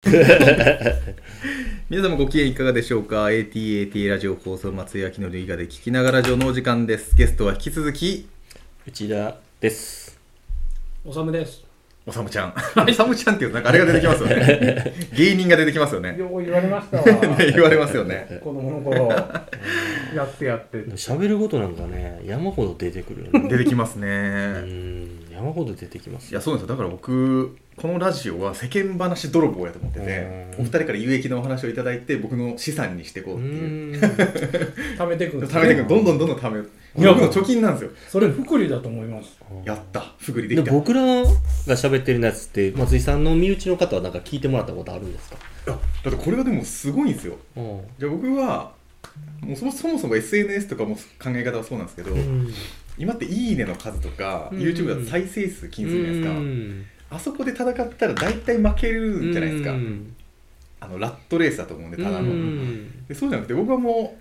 皆様ご機嫌いかがでしょうか ?ATAT ラジオ放送松井明の伊賀で聞きながら上のお時間です。ゲストは引き続き、内田です。おさむです。おさむちゃん。おさむちゃんっていうとなんかあれが出てきますよね。芸人が出てきますよね。よう言われましたわ。ね言われますよね。子供の頃、やってやって。喋ることなんかね、山ほど出てくるよね。出てきますうね。ん、山ほど出てきますいや、そうなんですよ。だから僕、このラジオは世間話泥棒やと思ってて、うんお二人から有益なお話をいただいて、僕の資産にしていこううっていう。ん。貯めていくんです貯めていくどんどんどんどん貯める。いや僕の貯金なんですよ。それ福利だと思います。やった。ふぐりでできた。僕らが喋ってるやつって、松井さんの身内の方はなんか聞いてもらったことあるんですか？あだってこれがでもすごいんですよ。うん。じゃあ僕はもうそもそもそも SNS とかも考え方はそうなんですけど、うん今って「いいね」の数とか、うん。YouTube だと再生数気にするじゃないですか、うん。あそこで戦ったら大体負けるんじゃないですか、うん。あのラットレースだと思うんでただの、うん。でそうじゃなくて僕はも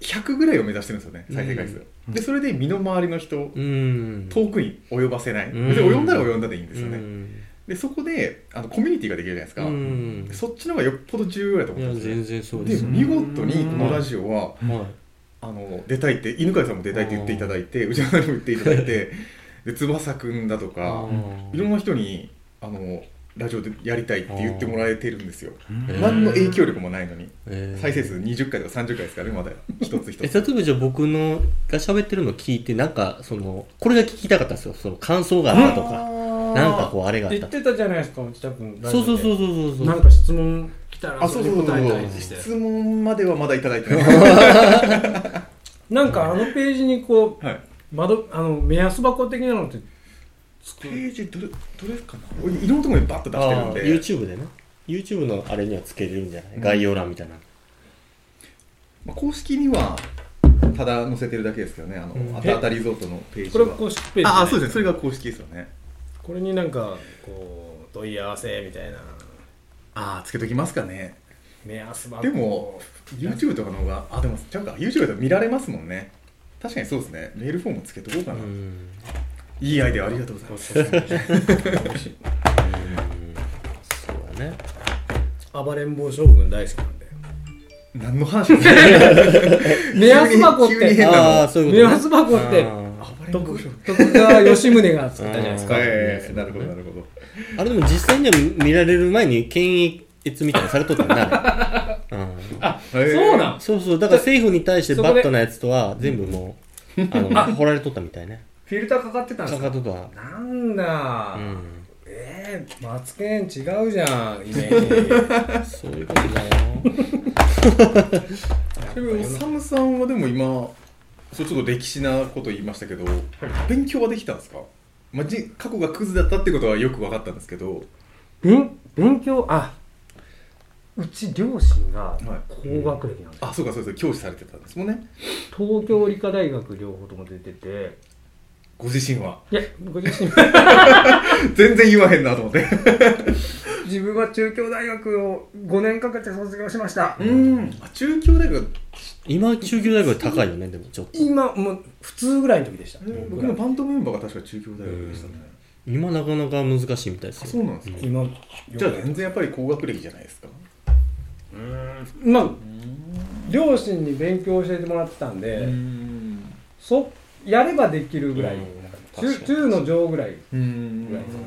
う100ぐらいを目指してるんですよね再生回数、うん。でそれで身の回りの人、うん。遠くに及ばせない、うん。別に及んだら及んだでいいんですよね、うん。でそこであのコミュニティができるじゃないですか、うん。そっちの方がよっぽど重要だと思いや、うんですよ全然そうで。です見事にこのラジオは、はい。あの出たいって犬飼さんも出たいって言っていただいて内山さんにも言っていただいてで翼くんだとかうん。いろんな人にあのラジオでやりたいって言ってもらえてるんですよ。うん。何の影響力もないのに。えー。再生数20回とか30回ですからねまだ一つ一えつ例えばじゃあ僕のが喋ってるの聞いてなんかそのこれが聞きたかったんですよ。その感想があったとかなんかこうあれがあった言ってたじゃないですか、内田君。そうそうそうう。そうそう。なんか質問来たら、あそうそう。そう答えたりして。質問まではまだいただいてない。なんかあのページにこう、はい。窓、あの、目安箱的なのって、ページどれどれかな？俺いろんなところにバッと出してるんで。YouTube でね。YouTube のあれにはつけれるんじゃない？概要欄みたいな。まあ公式にはただ載せてるだけですけどね。あの、うん。あたあたリゾートのページこれは公式ページ、ああそうですね。それが公式ですよね。これになんか、こう、問い合わせみたいな、ああつけときますかね。目安箱。でも YouTube とかの方があでもちゃうか。YouTube だと見られますもんね。確かにそうですね。メールフォームつけとこうかな、うん。いいアイデアありがとうございます。そうだね。暴れん坊将軍大好きなんで。何の話ですか目安箱って、目安箱って。あ徳徳川吉宗が作ったじゃないですか。なるほどなるほど。ーあれでも実際には見られる前に検閲みたいなのされとったん、あ、へえそうなん？そうそう。だから政府に対してバットなやつとは全部もうあの 掘られとったみたいねフィルターかかってたんですか？かかっとった。なんだ、うん。えー、マツケン違うじゃん、イメージ。そういうことだよ。でもサムさんはでも今そうちょっと歴史なこと言いましたけど、勉強はできたんですか、まあ、じ過去がクズだったってことはよく分かったんですけど。勉勉強、あうち両親がはい。高学歴なんですよ。あそうかそうです教師されてたんですもんね。東京理科大学両方とも出てて、ご自身は？いや、ご自身。全然言わへんなと思って。自分は中京大学を5年かけて卒業しました。うん。あ中京大学今中級大学高いよねでもちょっと。今、もう普通ぐらいの時でした。僕のバンドメンバーが確か中京大学でしたね、今なかなか難しいみたいですあよそうなんですか、今、じゃあ全然やっぱり高学歴じゃないですか。まあ、両親に勉強教えてもらってたんで、んそやればできるぐらい、うん。中中の上ぐらい、うん。ぐらいですよね。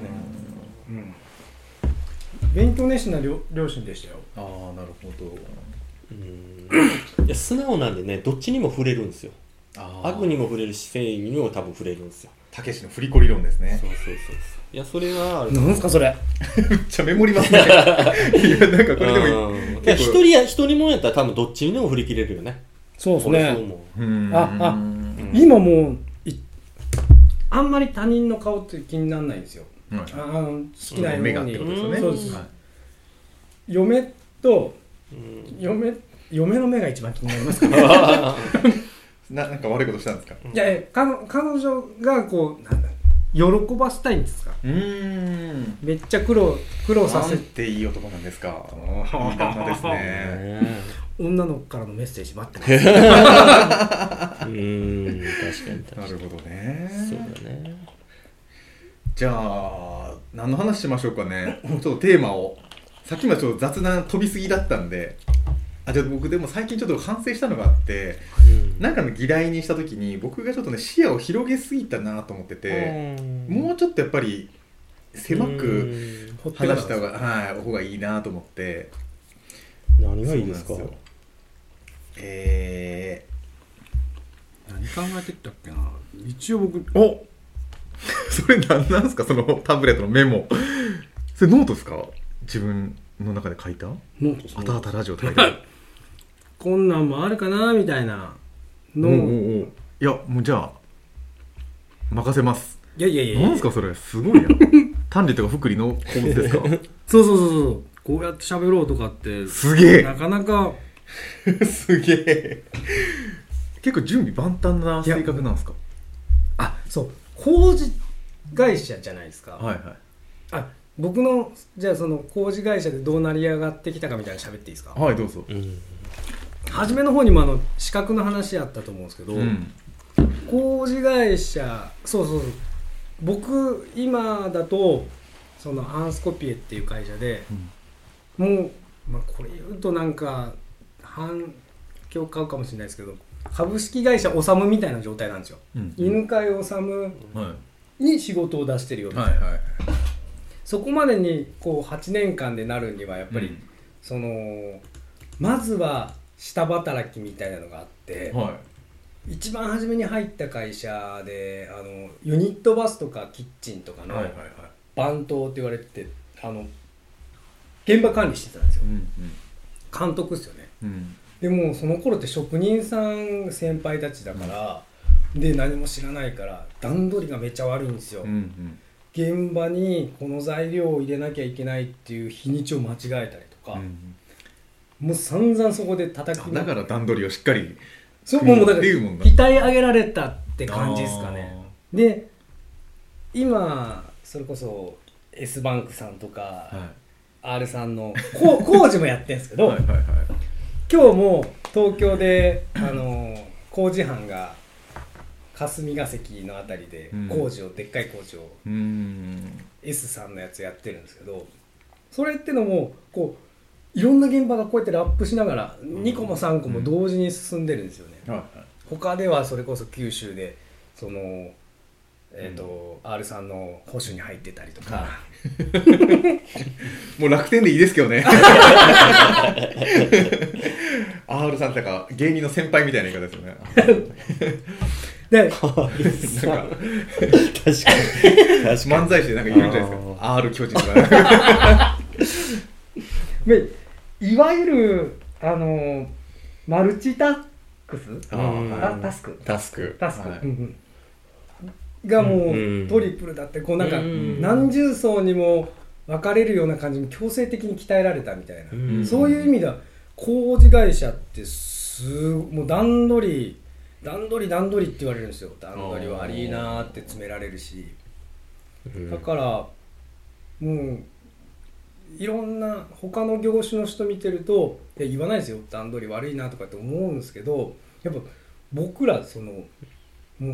勉強熱心な両両親でしたよ。ああなるほどうん。いや素直なんでねどっちにも触れるんですよ。あ悪にも触れるし正義にも多分触れるんですよ。たけしの振り子理論ですね。そうそうそうそう。いやそれはなんすかそれ。めっちゃメモりますね。いやなんかこれでもいい。一人や一人もんやったら多分どっちにでも振り切れるよね。そうです俺そうね思う。うんああうん。今もういあんまり他人の顔って気にならないんですよ。はい。ああの好きなよう目がってにことですよね。そうです。はい嫁とうん。嫁嫁の目が一番気になりますから ななんか悪いことしたんですか？いやいや彼彼女がこうなんだ喜ばせたいんですか？うん。めっちゃ苦労苦労させなんていい男なんですか？いい旦那ですね。ね女の子からのメッセージ待ってます。うん確かに確かに。なるほどね。そうだね。じゃあ何の話しましょうかね。ちょっとテーマを。さっきまでちょっと雑談飛びすぎだったんであじゃあ僕でも最近ちょっと反省したのがあってなんかの議題にした時に僕がちょっとね視野を広げすぎたなと思ってて、もうちょっとやっぱり狭く話した方が、はい、方がいいなと思って。何がいいですか？え何考えてきたっけな？一応僕ー、お！それ何なんですか？そのタブレットのメモ。それノートですか？自分の中で書いた？ノートあたあたラジオって書いてある こんなんもあるかなみたいなの。おうおうおういやもうじゃあ任せます。いやいやいやいや。なんですかそれ？すごいな 単利とか福利の法律ですか？そうそうそうそう。こうやって喋ろうとかってすげえ。なかなか。すげえ。結構準備万端な性格なんですか？あそう。工事会社じゃないですか、はいはい。あ僕のじゃあその工事会社でどう成り上がってきたかみたいなの喋っていいですか？はいどうぞ。うん初めの方にもあの資格の話あったと思うんですけど、うん。工事会社そうそうそう。僕今だとそのアンスコピエっていう会社でもう、まあ、これ言うとなんか反響買うかもしれないですけど株式会社オサムみたいな状態なんですよ、うん。犬飼オサムはに仕事を出してるよいみたいな、はいはい。そこまでにこう8年間でなるにはやっぱり、うん。そのまずは下働きみたいなのがあって、は一番初めに入った会社であのユニットバスとかキッチンとかの番頭って言われててあの現場管理してたんですよ。うん監督ですよね。うん。うんでもその頃って職人さん先輩たちだから、で何も知らないから段取りがめっちゃ悪いんですよ、うんうん。現場にこの材料を入れなきゃいけないっていう日にちを間違えたりとか、うんもう散々そこで叩きあだから段取りをしっかりそうもうだから鍛え上げられたって感じですかね。で今それこそ S バンクさんとか、は R さんの 工事もやってるんですけど、いはいはいはい。今日も東京であの工事班が霞が関のあたりでうん。工事を、でっかい工事を S さんのやつやってるんですけどそれってのもこういろんな現場がこうやってラップしながら2個も3個も同時に進んでるんですよね、はいはい。他ではそれこそ九州でそのえーと R さんの保守に入ってたりとか、もう楽天でいいですけどね。R さんってか芸人の先輩みたいな言い方ですよね。でなんか確かに。確か漫才師でなんか言うんじゃないですか。R 巨人とか。でいわゆるあのマルチタックス？タスク。タスク。タスク、はい。うんうん。がもうんうトリプルだってこうなんかうん何重層にも分かれるような感じに強制的に鍛えられたみたいな、うんそういう意味では工事会社ってすもう段取り段取り段取りって言われるんですよ。段取り悪いなーって詰められるし。うん。だからもういろんな他の業種の人見てるといや言わないですよ段取り悪いなとかって思うんですけどやっぱ僕らそのも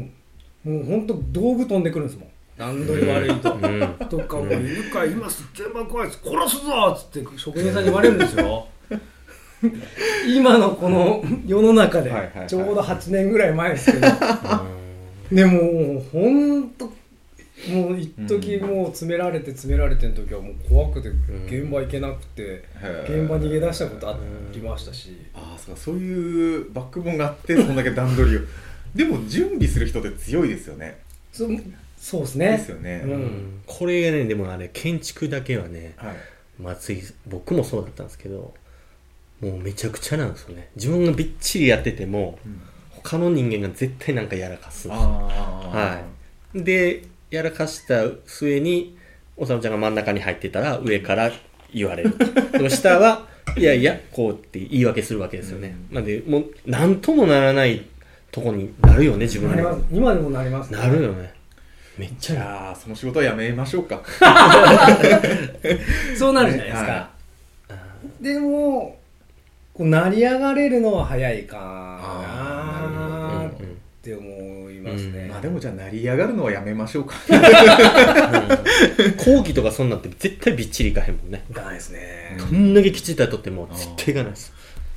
うもう本当道具飛んでくるんですもん。段取り悪いと。うん。とかもう犬飼今すっげえば怖いです。殺すぞっつって職人さんに言われるんですよ。今のこの 世の中でちょうど8年ぐらい前ですけど。でもほんともう一時もう詰められて詰められての時はもう怖くて現場行けなくて現場逃げ出したことありましたし。ああそうかそういうバックボーンがあってそんだけ段取りを。でも準備する人って強いですよね。そそうですね。ですよね。うん。これがねでもあれ建築だけはねはい。松井僕もそうだったんですけどもうめちゃくちゃなんですよね。自分がびっちりやってても他の人間が絶対なんかやらかすんですよ。ああはい。でやらかした末におさむちゃんが真ん中に入ってたら上から言われる。その下はいやいやこうって言い訳するわけですよね、なんでもう何ともならないとこになるよね自分でなります。今でもなりますなるよね。めっちじゃゃあその仕事はやめましょうか。そうなるじゃないですか、はでもこう成り上がれるのは早いかなるほどなっうん。まますね、まあでもじゃあ成り上がるのはやめましょうか。講義とかそんなんって絶対びっちりいかへんもんね。いかないですね、どんだけきちっとやっとっても絶対いかないです。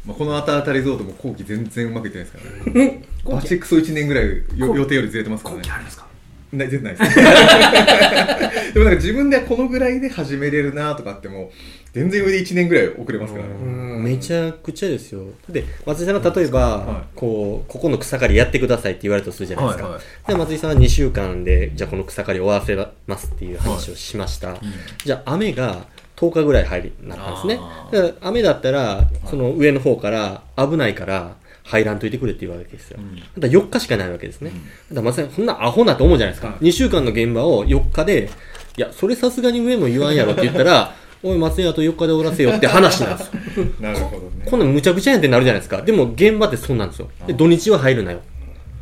まあこのあたあたリゾートも後期全然うまくいってないですからね。バチクソ1年ぐらいよ予定よりずれてますからね。後期ありますか？ない全然ないです。でもなんか自分ではこのぐらいで始めれるなとかっても全然上で1年ぐらい遅れますからね。うん。めちゃくちゃですよ。で松井さんが例えば、はい。こうここの草刈りやってくださいって言われたとするじゃないですか、はいはい。で松井さんは2週間でじゃあこの草刈り終わらせますっていう話をしました、じゃあ雨が10日ぐらい入りなったんですね。雨だったらその上の方から危ないから入らんといてくれって言うわけですよ、うんだから4日しかないわけですね、だから松井さんそんなアホなと思うじゃないですか、はい2週間の現場を4日でいやそれさすがに上も言わんやろって言ったら おい松井あと4日で終わらせよって話なんですよ なるほどねこんなんむちゃくちゃやんってなるじゃないですか。でも現場ってそうなんですよ。で、土日は入るなよ。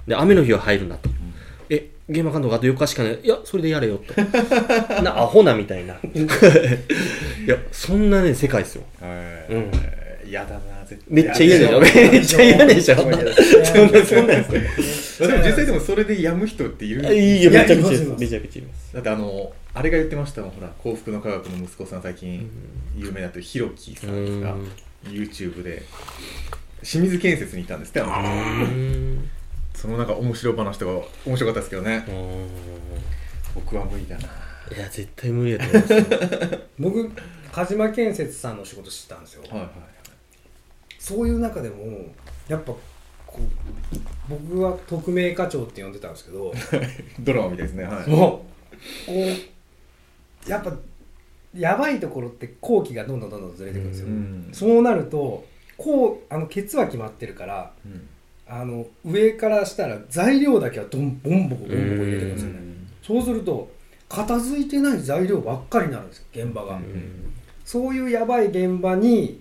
で、雨の日は入るなと。え、現場監督あと4日しかない。いや、それでやれよと。な、アホなみたいな。いや、そんなね、世界ですよ。はいうん嫌だな絶対めっちゃ嫌でしょ？めっちゃ嫌でしょ？そんな、そんなんですでも実際でもそれでやむ人っているよ。いいよ、めちゃくちゃめちゃくちゃいます。だってあのあれが言ってましたもんほら幸福の科学の息子さん最近有名になってるひろきさんです YouTube で清水建設にいたんですって。そのなんか面白い話とか面白かったですけどね僕は無理だないや、絶対無理だと思いますよ。僕鹿島建設さんの仕事してたんですよ、はいはいそういう中でもやっぱこう僕は特命課長って呼んでたんですけど ドラマみたいですね。はい。もうこうやっぱやばいところって後期がどんどんどんどんずれていくんですよ、うん。そうなるとこうあのケツは決まってるからうん。あの上からしたら材料だけはどんボンボコボンボコ入れてくるんですよね。そうすると片付いてない材料ばっかりになるんですよ現場が、うん。そういうやばい現場に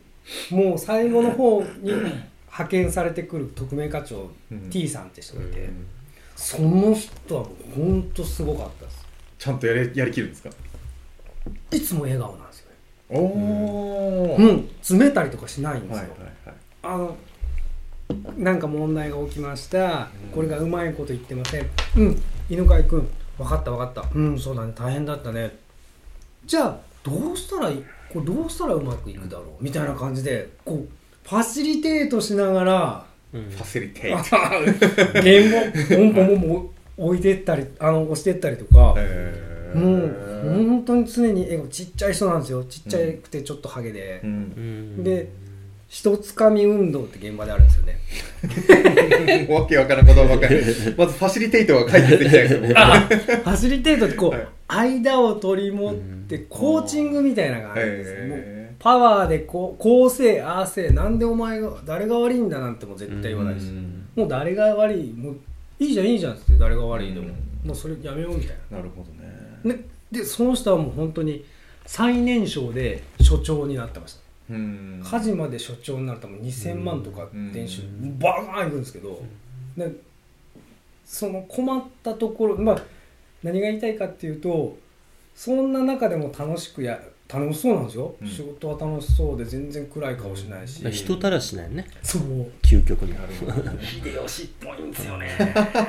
もう最後の方に派遣されてくる特命課長、うん。T さんって人がいて、うん。その人はもう本当すごかったです。ちゃんとやれやりきるんですか？いつも笑顔なんですよね。おおうはいん。詰めたりとかしないんですよ、はいはいあのなんか問題が起きました、うん。これがうまいこと言ってません。うん。犬飼君分かった分かった。うんそうだね。大変だったね。じゃあどうしたらいい？これどうしたらうまくいくだろう？みたいな感じでこうファシリテートしながらうん。ファシリテイあト原本ポンポンポンポン置いてったりあの押してったりとかへー。もう本当に常に笑顔ちっちゃい人なんですよ。ちっちゃくてちょっとハゲで、うん。うん。で一つかみ運動って現場であるんですよね。わけわからんことばっかりまずファシリテイトが解決できないですよ。僕 あファシリテートってこう、はい。間を取り持ってコーチングみたいなのがあるんですよ。もうへパワーでこうこうせえああせえなんでお前が誰が悪いんだなんてもう絶ー対言わないですうんもう誰が悪いもういいじゃんいいじゃんって誰が悪いでも、うん。もうそれやめようみたいな。るほどね。なででその人はもう本当に最年少で所長になってました。うん。火事まで所長になるともう2000万とか年収うん。バーンいくんですけど、でその困ったところまあ何が言いたいかっていうとそんな中でも楽しくや楽しそうなんですよ、うん。仕事は楽しそうで全然暗い顔しないし、人たらしなんよね。そう。究極の。なるほどね秀吉っぽいんですよね。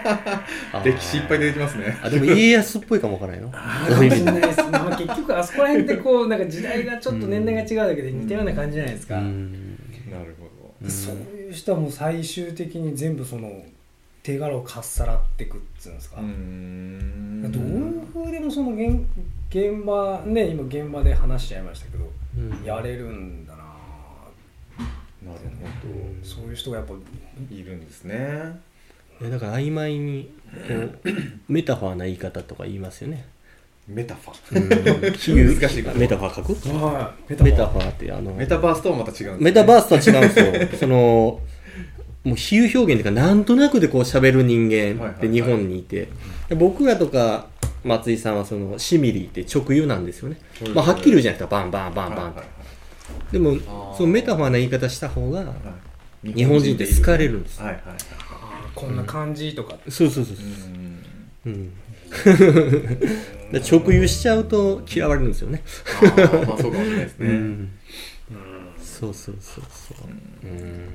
歴史いっぱい出てきますね。あでも家康っぽいかもわからないのあーかもしれないです、まあ、結局あそこら辺ってこうなんか時代がちょっと年代が違うだけで似たような感じじゃないですか、うん。なるほうん。そういう人はもう最終的に全部その手柄をかっさらっていくっつうんですか、どうん。どういうふうでもその現現場ね今現場で話しちゃいましたけど、うん。やれるんだな。なるほそういう人がやっぱどいるんですね。いやだから曖昧にこう メタファーな言い方とか言いますよね。メタファうん。メタファー書く？はい。メタファーってあのメタバースとはまた違うんですね。メタバースとは違うんですよ。そのもう比喩表現というかなんとなくでこう喋る人間はいはいはいって。日本にいて、で僕らとか松井さんはそのシミリーって直輸なんですよね、はいまあ、はっきり言うじゃないですか。バンバンバンバンって、はいでもそのメタファーな言い方した方が日本人って好かれるんです。はいはいこんな感じとか、そうそうそうそうう。ん。直輸しちゃうと嫌われるんですよね。あーまあそうかもしれないですね。うん。そうそうそうそう。うん。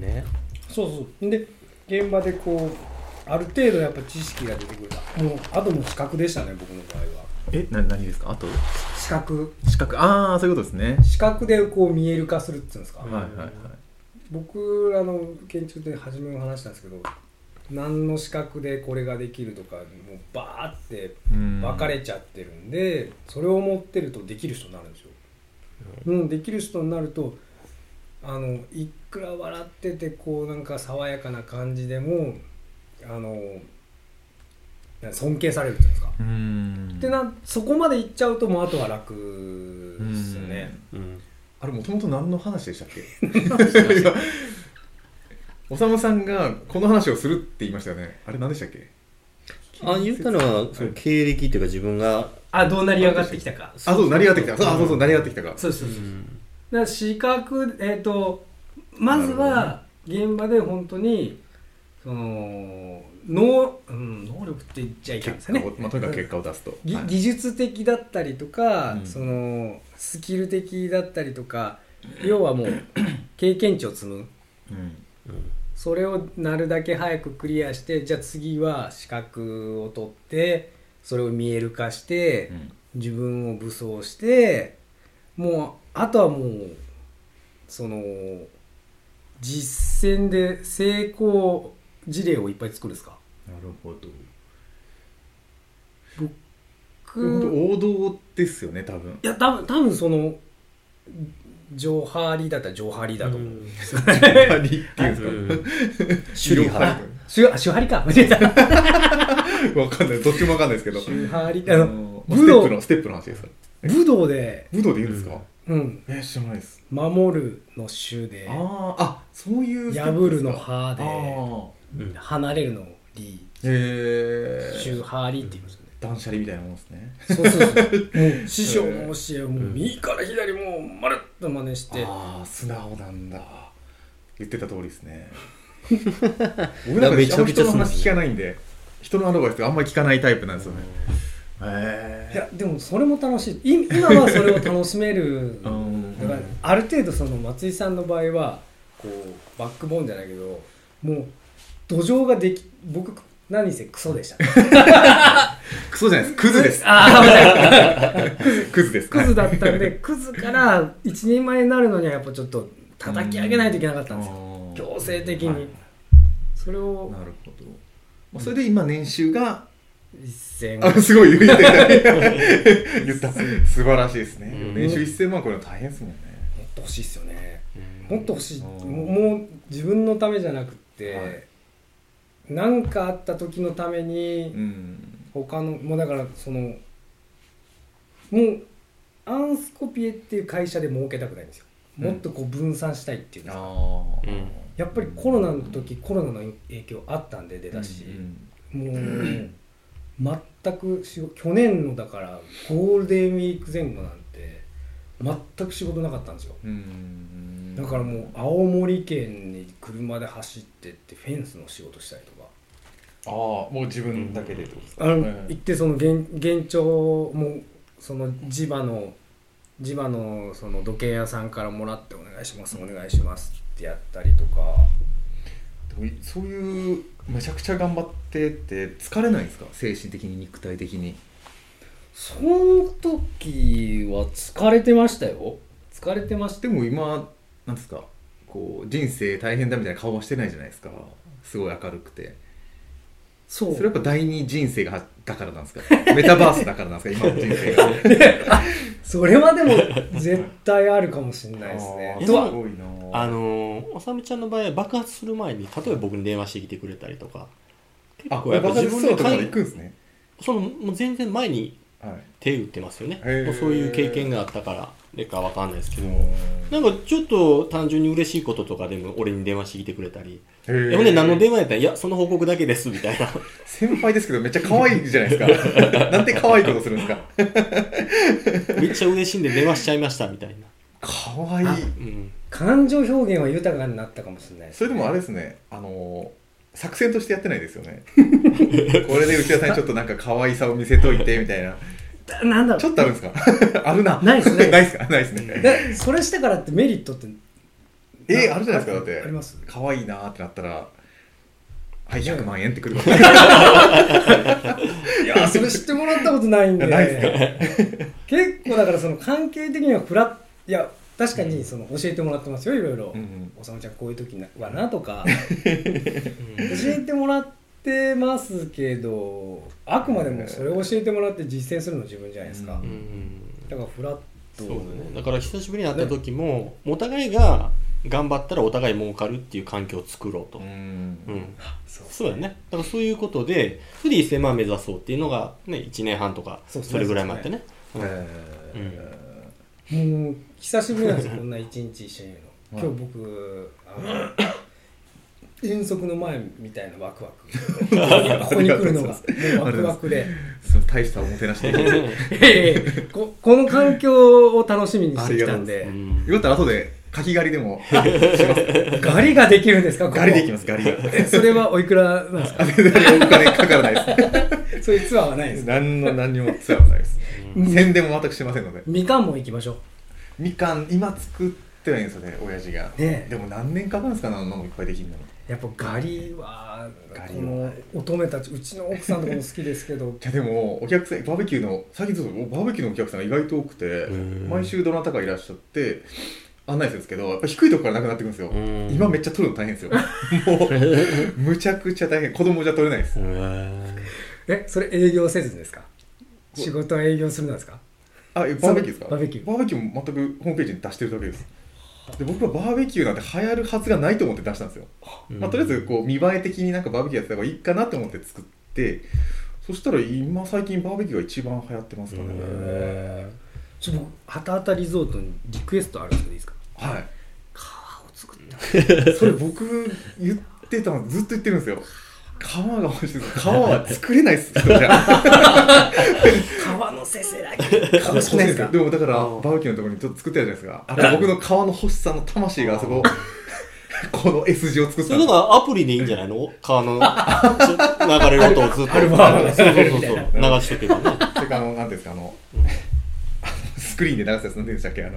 ね。そうそう。で現場でこうある程度やっぱ知識が出てくる。もうあともう視覚でしたね僕の場合は。えな何ですか？あと？視覚視覚ああそういうことですね。視覚でこう見える化するっていうんですか、はいはいはい。僕らの研究で初めも話したんですけど何の資格でこれができるとかもうバーってうん。分かれちゃってるんで、それを持ってるとできる人になるんですよ、うん、できる人になるとあのいくら笑っててこうなんか爽やかな感じでもあの尊敬されるっていうんですか、うん。でなそこまでいっちゃうともうあとは楽ですよね、うん。あれもともと何の話でしたっけ？今おさむさんがこの話をするって言いましたよね。あれ何でしたっけ？あ言ったのはその経歴っていうか自分があどう成り上がってきたか。あそう成り上がってきた。あそうそう成り上がってきたか。そうそうそう、だから視覚えっ、とまずは現場で本当にその能,、うん、能力って言っちゃいけないですよね。まあ、とにかく結果を出すと、はい。ぎ技術的だったりとか、うん。そのスキル的だったりとか要はもう 経験値を積む。うん。それをなるだけ早くクリアしてじゃあ次は資格を取ってそれを見える化して、うん。自分を武装してもうあとはもうその実践で成功事例をいっぱい作るんですか？なるほど。僕王道ですよね多分。いや多分多分そのジョーハーリーだったらジョーハーリーだと思う、ハリっていうんですかシュリーハハシュか。わかんない。どっちもわかんないですけど。シュハリああののス武道テップのステップの話です。か武道で、武道で言うんですか、うん、え知らないです。守るの守で。あーあそういう破るのハあー。うんで離れるのリーへえシュハーリって言いますよね。断捨離みたいなもんですね。そうそうそう。もう師匠の教えをもう右から左もうまるっと真似して。ああ素直なんだ。言ってた通りですね。僕なんかめちゃくちゃ人の話聞かないんで人のアドバイスとかあんまり聞かないタイプなんですよね。へいやでもそれも楽しい。い今はそれを楽しめる。うん。だからある程度その松井さんの場合はこうバックボーンじゃないけどもう土壌ができ僕何せクソでした。クソじゃないです。クズです。ああ クズです。クズだったんでクズから一人前になるのにはやっぱちょっと叩き上げないといけなかったんですよ。よ強制的に。はい。それをなるほど。まあそれで今年収が一銭あすごい。言ってた。言った素晴らしいですね。うん。年収1000万これは大変ですもんね。もっと欲しいっすよね。うん。もっと欲しい。うん。ももう自分のためじゃなくって、はいなんかあった時のためにうん。他のもうだからそのもうアンスコピエっていう会社で儲けたくないんですよ。うん。もっとこう分散したいっていうんですか、うんやっぱりコロナの時コロナの影響あったんで出たし、もう全く去年のだからゴールデンウィーク前後なんて全く仕事なかったんですよ。うん。だからもう青森県に車で走ってってフェンスの仕事したりとかああもう自分だけでってことですか？行ってその現現状もその地場の地場のその土建屋さんからもらってお願いしますお願いしますってやったりとか。でもそういうめちゃくちゃ頑張ってって疲れないんですか？精神的に肉体的に。その時は疲れてましたよ。疲れてました。でも今なんですかこう人生大変だみたいな顔はしてないじゃないですか。すごい明るくてそう。それやっぱ第二人生がだからなんですか？メタバースだからなんですか？今の人生が。それはでも絶対あるかもしれないですね。あー。とはすごいな。あのーおさみちゃんの場合は爆発する前に例えば僕に電話してきてくれたりとか。結あ構やっぱ自分でね。そのもう全然前にはい手打ってますよね。そういう経験があったからでかわかんないですけど。うなんかちょっと単純に嬉しいこととかでも俺に電話してきてくれたり。ほんで何の電話やったらいやその報告だけですみたいな。先輩ですけどめっちゃ可愛いじゃないですか。なんて可愛いことするんですか。めっちゃ嬉しいんで電話しちゃいましたみたいな、可愛い。うん、感情表現は豊かになったかもしれないです、それでもあれですね。あの作戦としてやってないですよね。これで内田さんにちょっとなんか可愛さを見せといてみたいな。だなんだろちょっとあるんですか？あるな。ないですね。ないですか？ないですね。それしたからってメリットって？えーあるじゃないですか。だってあります？可愛いなーってなったらはい100万円ってくるわ。いやそれ知ってもらったことないんで。ないです結構だからその関係的にはフラッいや確かにその教えてもらってますよいろいろ。うん「おさむちゃんこういう時はな」とか。教えてもらってますけどあくまでもそれを教えてもらって実践するの自分じゃないですか、だからフラット。そうだね。だから久しぶりに会った時も、お互いが頑張ったらお互い儲かるっていう環境を作ろうと、うん。うん。そう。そうだね。だからそういうことでフリー1000万目指そうっていうのが、ね、1年半とかそれぐらい前あってね。うん。えもう久しぶりなんですよこんな一日一緒にいるの。はい。今日僕あの遠足の前みたいなワクワク。ここに来るのが。もうワクワクで大したおもてなしでええここの環境を楽しみにしてきたんで。うん。よかったら後でかき狩りでも。しますガリができるんですかガリできますガリが。え それはおいくらなんですか？お金かからないです。そういうツアーはないです。何の何にもツアーはないです。うん。宣伝も全くしてませんので。みかんも行きましょみかん今作ってないんですよね親父が。ねえ。でも何年かかるんですかねあんなのいっぱいできるの。にうやっぱガリはガリは乙女たちうちの奥さんとかも好きですけど。いやでもお客さんバーベキューの最近そうバーベキューのお客さんが意外と多くてん。毎週どなたかいらっしゃって案内するんですけどやっぱ低いところからなくなってくるんですよ。うん。今めっちゃ取るの大変ですよ。もうむちゃくちゃ大変。子供じゃ取れないです。うんえそれ営業せずですか？仕事は営業するんですか？あえバーベキューですか？バーベキュー。バーベキューも全くホームページに出してるだけです。で僕はバーベキューなんて流行るはずがないと思って出したんですよ、まあ、とりあえずこう見栄え的になんかバーベキューやってた方がいいかなと思って作ってそしたら今最近バーベキューが一番流行ってますかね、ちょ僕ハタハタリゾートにリクエストあるんですけどいいですか？はい。川を作った。それ僕言ってたのずっと言ってるんですよ皮が欲しいです皮は作れないっすじゃ。あ 川のせせらぎ。川しないですか？でもだからうんバーベキのところにちょっと作ってあるじゃないですか。あれ僕の皮の欲しさの魂があそここの S 字を作っそれだからアプリでいいんじゃないの？川の流れる音をずっと。そうそうそう流しとけばね。それからあのなんていうんですかあのうんスクリーンで流すやつなんていうんでしたっけ？あの。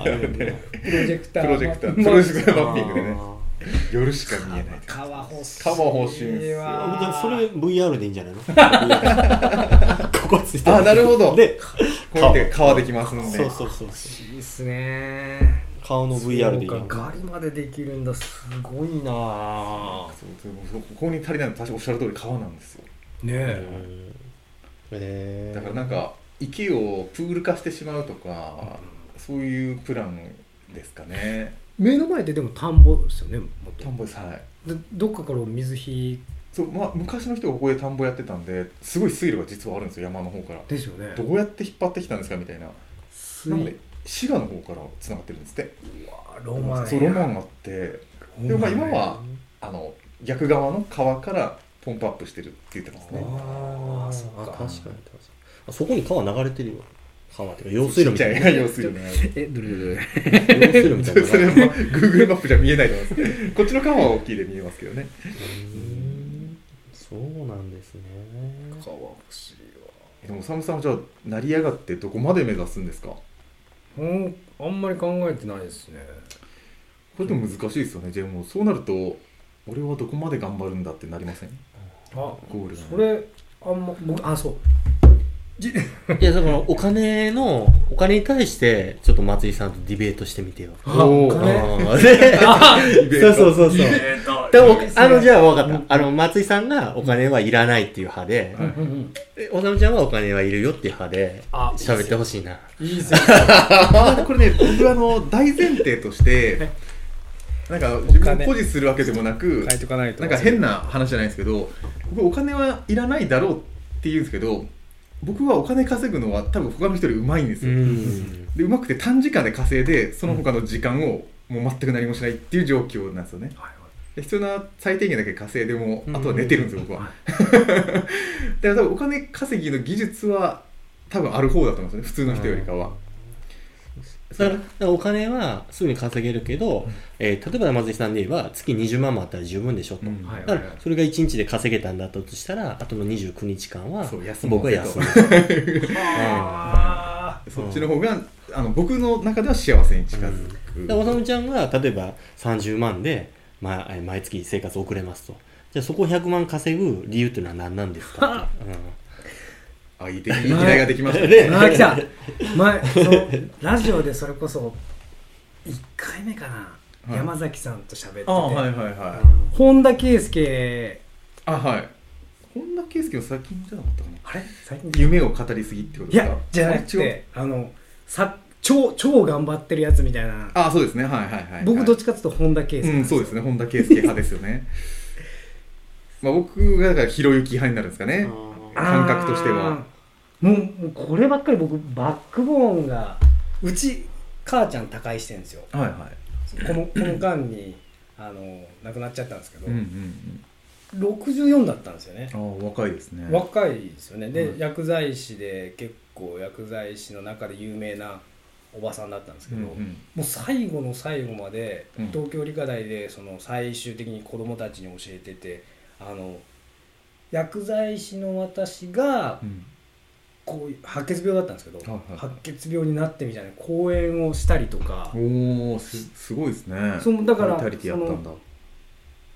あプロジェクタープロジェクターまプロジェクターマッピングでね。あ 夜しか見えない。川欲しい川欲しいんですよ。それ VR でいいんじゃないの？ここついてるあなるほど。でこうやって皮できますんで。そうそうそうそう。いいっすね。顔の VR でいいそうかガリまでできるんだ。すごいな。ぁそうそう。ここに足りないのは確かおっしゃる通り皮なんですよ。ねえ。え。だからなんか池をプール化してしまうとかそういうプランですかね目の前ででも田んぼですよねもと田んぼですはい。でどっかから水引そうまあ昔の人がここで田んぼやってたんですごい水路が実はあるんですよ山の方から。ですよね。どうやって引っ張ってきたんですかみたいな。水。なので滋賀の方からつながってるんですって。ロマンそうロマンがあって。でもまあ今はあの逆側の川からポンプアップしてるって言ってますね。ああそっか。あ確かに確かに。あそこに川流れてるよ川っていうか用水路みたいな。用水路。ねえどれどれ用水路みたいな それは Google マップじゃ見えないと思います。こっちの川は大きいで見えますけどね。うん。そうなんですね。川欲しいでもおさむさんはじゃあ成り上がってどこまで目指すんですか？わうんあんまり考えてないですね。これでも難しいですよねでもそうなると俺はどこまで頑張るんだってなりません？あゴールが。それあんま僕あそう。じいやだからお金のお金に対してちょっと松井さんとディベートしてみてよ。あお金？そうそうそうそう。でもあのじゃあ分かった。あの松井さんがお金はいらないっていう派でうん。うん。うん。えおさむちゃんはお金はいるよっていう派であ喋ってほしいな。いいですね。あ これね僕はあの大前提としてなんか自分を誇示するわけでもなく書いとかないと。なんか変な話じゃないですけど僕お金はいらないだろうって言うんですけど僕はお金稼ぐのは多分他の人よりうまいんですうよ、ん。でうまくて短時間で稼いでその他の時間をもう全く何もしないっていう状況なんですよね。はいで必要な最低限だけ稼いでもうん。あとは寝てるんですよ僕は。だから多分お金稼ぎの技術は多分ある方だと思うんですよね普通の人よりかは、お金はすぐに稼げるけど、えー例えば松井さんで言えば月20万もあったら十分でしょと、うん。はいだからそれが1日で稼げたんだったとしたらあとの29日間はそう休もう僕は休む。あ そっちの方があの僕の中では幸せに近づく、でおさむちゃんが例えば30万で、ま毎月生活送れますと。じゃあそこ100万稼ぐ理由っていうのは何なんですかって、あいいでいい議題ができましたね。あー来た。前そのラジオでそれこそ1回目かな、はい。山崎さんと喋ってて、あはいはいはい。本田圭佑あはい。本田圭佑の先じゃなかったかな。あれ？最近夢を語りすぎってこといですか？やじゃなくてあのさ超超頑張ってるやつみたいな。あそうですね。はいはいはい僕どっちちかっていうと本田圭佑うんそうですね。本田圭佑派ですよね。まあ僕がだからひろゆき派になるんですかね。感覚としてはもうこればっかり僕バックボーンがうち母ちゃん他界してるんですよ。はいはい。このこの間にあの亡くなっちゃったんですけど、うんうんうん。64だったんですよね。ああ若いですね。若いですよね。で、うん薬剤師で結構薬剤師の中で有名なおばさんだったんですけど、うんうん。もう最後の最後までうん。東京理科大でその最終的に子供たちに教えててあの薬剤師の私がうんこういう白血病だったんですけど、はいはい。白血病になってみたいな講演をしたりとか。おおすすごいですね。そのだから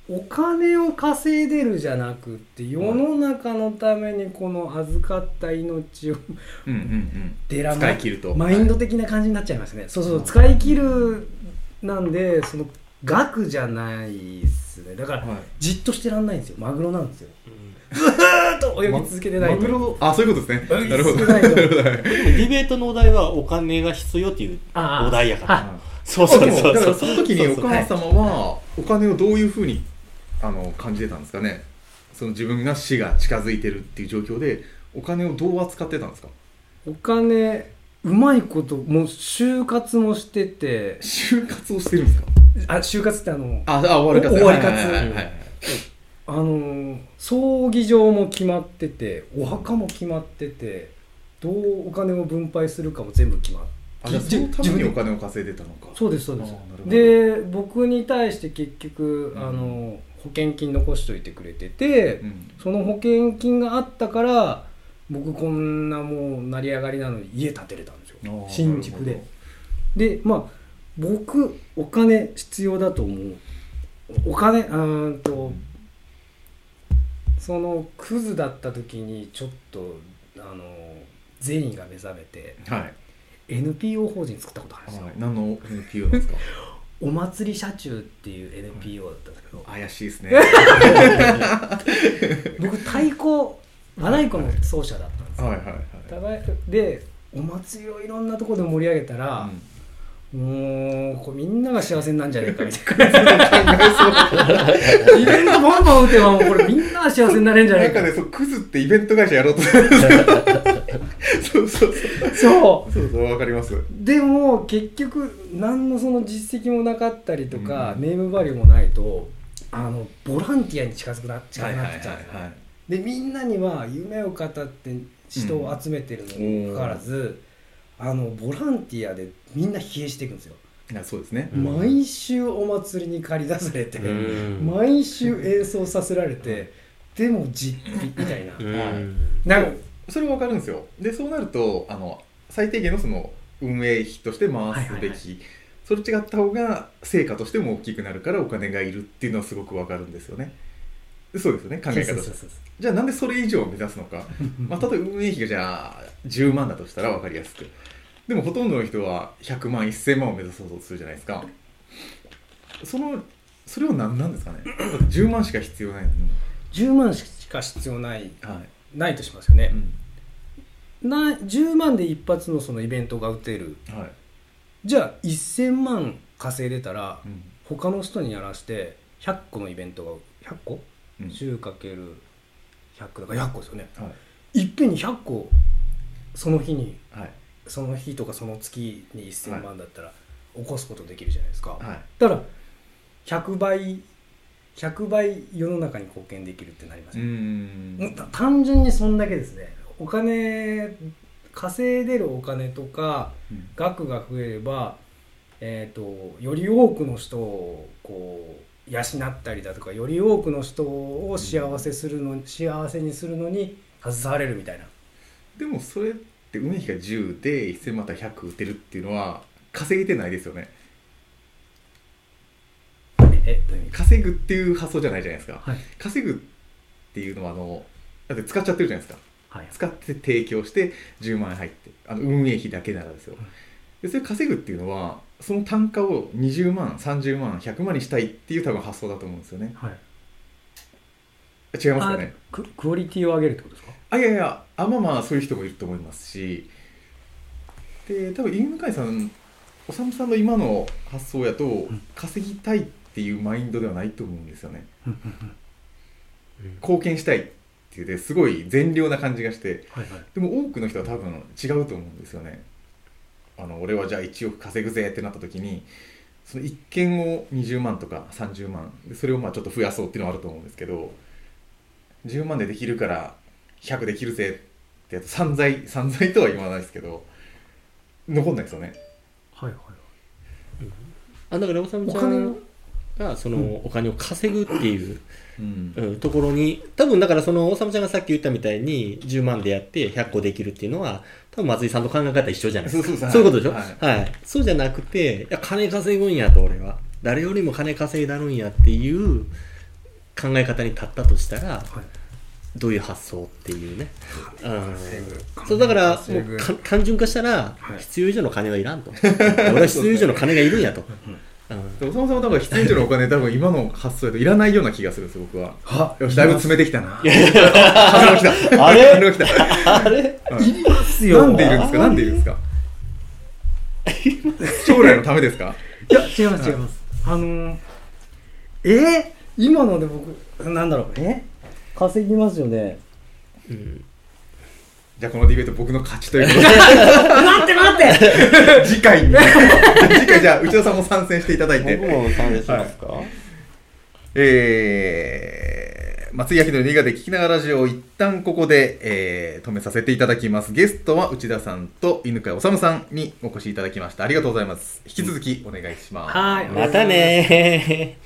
お金を稼いでるじゃなくって世の中のためにこの預かった命をうんうんうん。でらま使い切ると。マインド的な感じになっちゃいますね、そうそううん使い切るなんでその額じゃないっすね。だからはい。じっとしてらんないんですよ。マグロなんですよ ずーっと泳ぎ続けてない。とマグロあそういうことですね。なるほど。ディベートのお題はお金が必要っていうああお題やから。あそうそうそうそう。だからその時にお母様はお金をどういうふうにあの感じてたんですかね。その自分が死が近づいてるっていう状況でお金をどう扱ってたんですか？お金うまいこともう就活もしてて。就活をしてるんですか？あ就活ってあのああ終わり活終わり活はいはいはいはいあのー葬儀場も決まっててお墓も決まっててどうお金を分配するかも全部決まってあじゃあそのためにお金を稼いでたのか。そうですそうです。で僕に対して結局、うん。あの保険金残しといてくれてて、うん。その保険金があったから僕こんなもう成り上がりなのに家建てれたんですよ。新宿で。でまあ僕お金必要だと思う。お金うーんとそのクズだった時にちょっとあの善意が目覚めてはい。NPO 法人作ったことあるんですよ、はい。何の NPO ですか？お祭り社中っていう NPO だったんですけど、怪しいですね。僕太鼓和太鼓の奏者だったんですよ、はいはいはい。でお祭りをいろんなところで盛り上げたら、もうこみんなが幸せになるんじゃないかみたいな。イベントバンバン打てばもうこれみんなが幸せになれるんじゃなか。なんかねそう。クズってイベント会社やろう。とするんですよそう。そう。そう。そう。そう。わかりますでも結局何のその実績もなかったりとか、う。んネームバリューもないとあのボランティアに近づくな近くなってちゃう。んですよねでみんなには夢を語って人を集めてるのにもかかわらず、あのボランティアでみんな疲弊していくんですよ、いやそうですね。うん毎週お祭りに駆り出されて、うん。毎週演奏させられて、でも実費みたいな、うん。なんかそれはわかるんですよ。でそうなるとあの最低限のその運営費として回すべき、はいはいはい。それ違った方が成果としても大きくなるからお金がいるっていうのはすごくわかるんですよねそうですよね考え方じゃあなんでそれ以上を目指すのか。まあ、例えば運営費がじゃあ10万だとしたら分かりやすく。でもほとんどの人は100万1000万を目指そうとするじゃないですか。そのそれは何なんですかね？だって10万しか必要ないのに、10万しか必要ない。はい。ないとしますよね。う、ん。な10万で一発のそのイベントが打てる。はい。じゃあ1000万稼いでたらうん。他の人にやらして100個のイベントが100個、うん。10×100 だから100個ですよね。はい。いっぺんに100個その日にはい。その日とかその月に1000万だったら起こすことできるじゃないですか、はい。だから100倍100倍世の中に貢献できるってなりますうね、単純にそんだけですね。お金稼いでるお金とかうん。額が増えれば、えー、とより多くの人をこう養ったりだとかより多くの人を幸せするの、幸せにするのに携われるみたいな。でもそれって運営費が10で1000万た100打てるっていうのは稼げてないですよね。えどういう意味？稼ぐっていう発想じゃないじゃないですか、はい。稼ぐっていうのはあのだって使っちゃってるじゃないですか。はい。使って提供して10万円入ってあの運営費だけならですよ。でそれ稼ぐっていうのはその単価を20万30万100万にしたいっていう多分発想だと思うんですよね。はい。違いますかね？あククオリティを上げるってことですか？あいやいやあまあまあそういう人もいると思いますし。で多分犬向井さんおさむさんの今の発想やと稼ぎたいっていうマインドではないと思うんですよね。貢献したいっていうですごい善良な感じがして。はいはい。でも多くの人は多分違うと思うんですよねあの俺はじゃあ1億稼ぐぜってなった時にその1件を20万とか30万でそれをまあちょっと増やそうっていうのはあると思うんですけど10万でできるから100できるぜってやつ散財散財とは言わないですけど残んないですよね。はいはいあだからおさむちゃお金んがそのお金を稼ぐっていう、ところに多分だからそのおさむちゃんがさっき言ったみたいに10万でやって100個できるっていうのは多分松井さんと考え方一緒じゃないですか。そういうことでしょ？はい。はい、そうじゃなくていや金稼ぐんやと俺は。誰よりも金稼いだるんやっていう考え方に立ったとしたらはい。どういう発想っていうね、そうだからもうか単純化したらはい。必要以上の金はいらんと。俺は必要以上の金がいるんやと、うん。でおさむさんは多分必要以上のお金多分今の発想だといらないような気がするんですよ僕は。は？よしだいぶ詰めてきたな。あれ？金が来た。あれ？はいいりますよ。なんでいるんですか？なんでいるんですか？将来のためですか？いや違います違います、あのー、え？ー、今ので僕なんだろう？え？稼ぎますよね。うんじゃあこのディベート僕の勝ちということで。待って待って。次回に。次回じゃあ内田さんも参戦していただいて。僕も参加しますか、えー、松井明の新潟で聞きながらラジオを一旦ここで、えー止めさせていただきます。ゲストは内田さんと犬飼治さんにお越しいただきました。ありがとうございます。引き続きお願いします、はい。またねー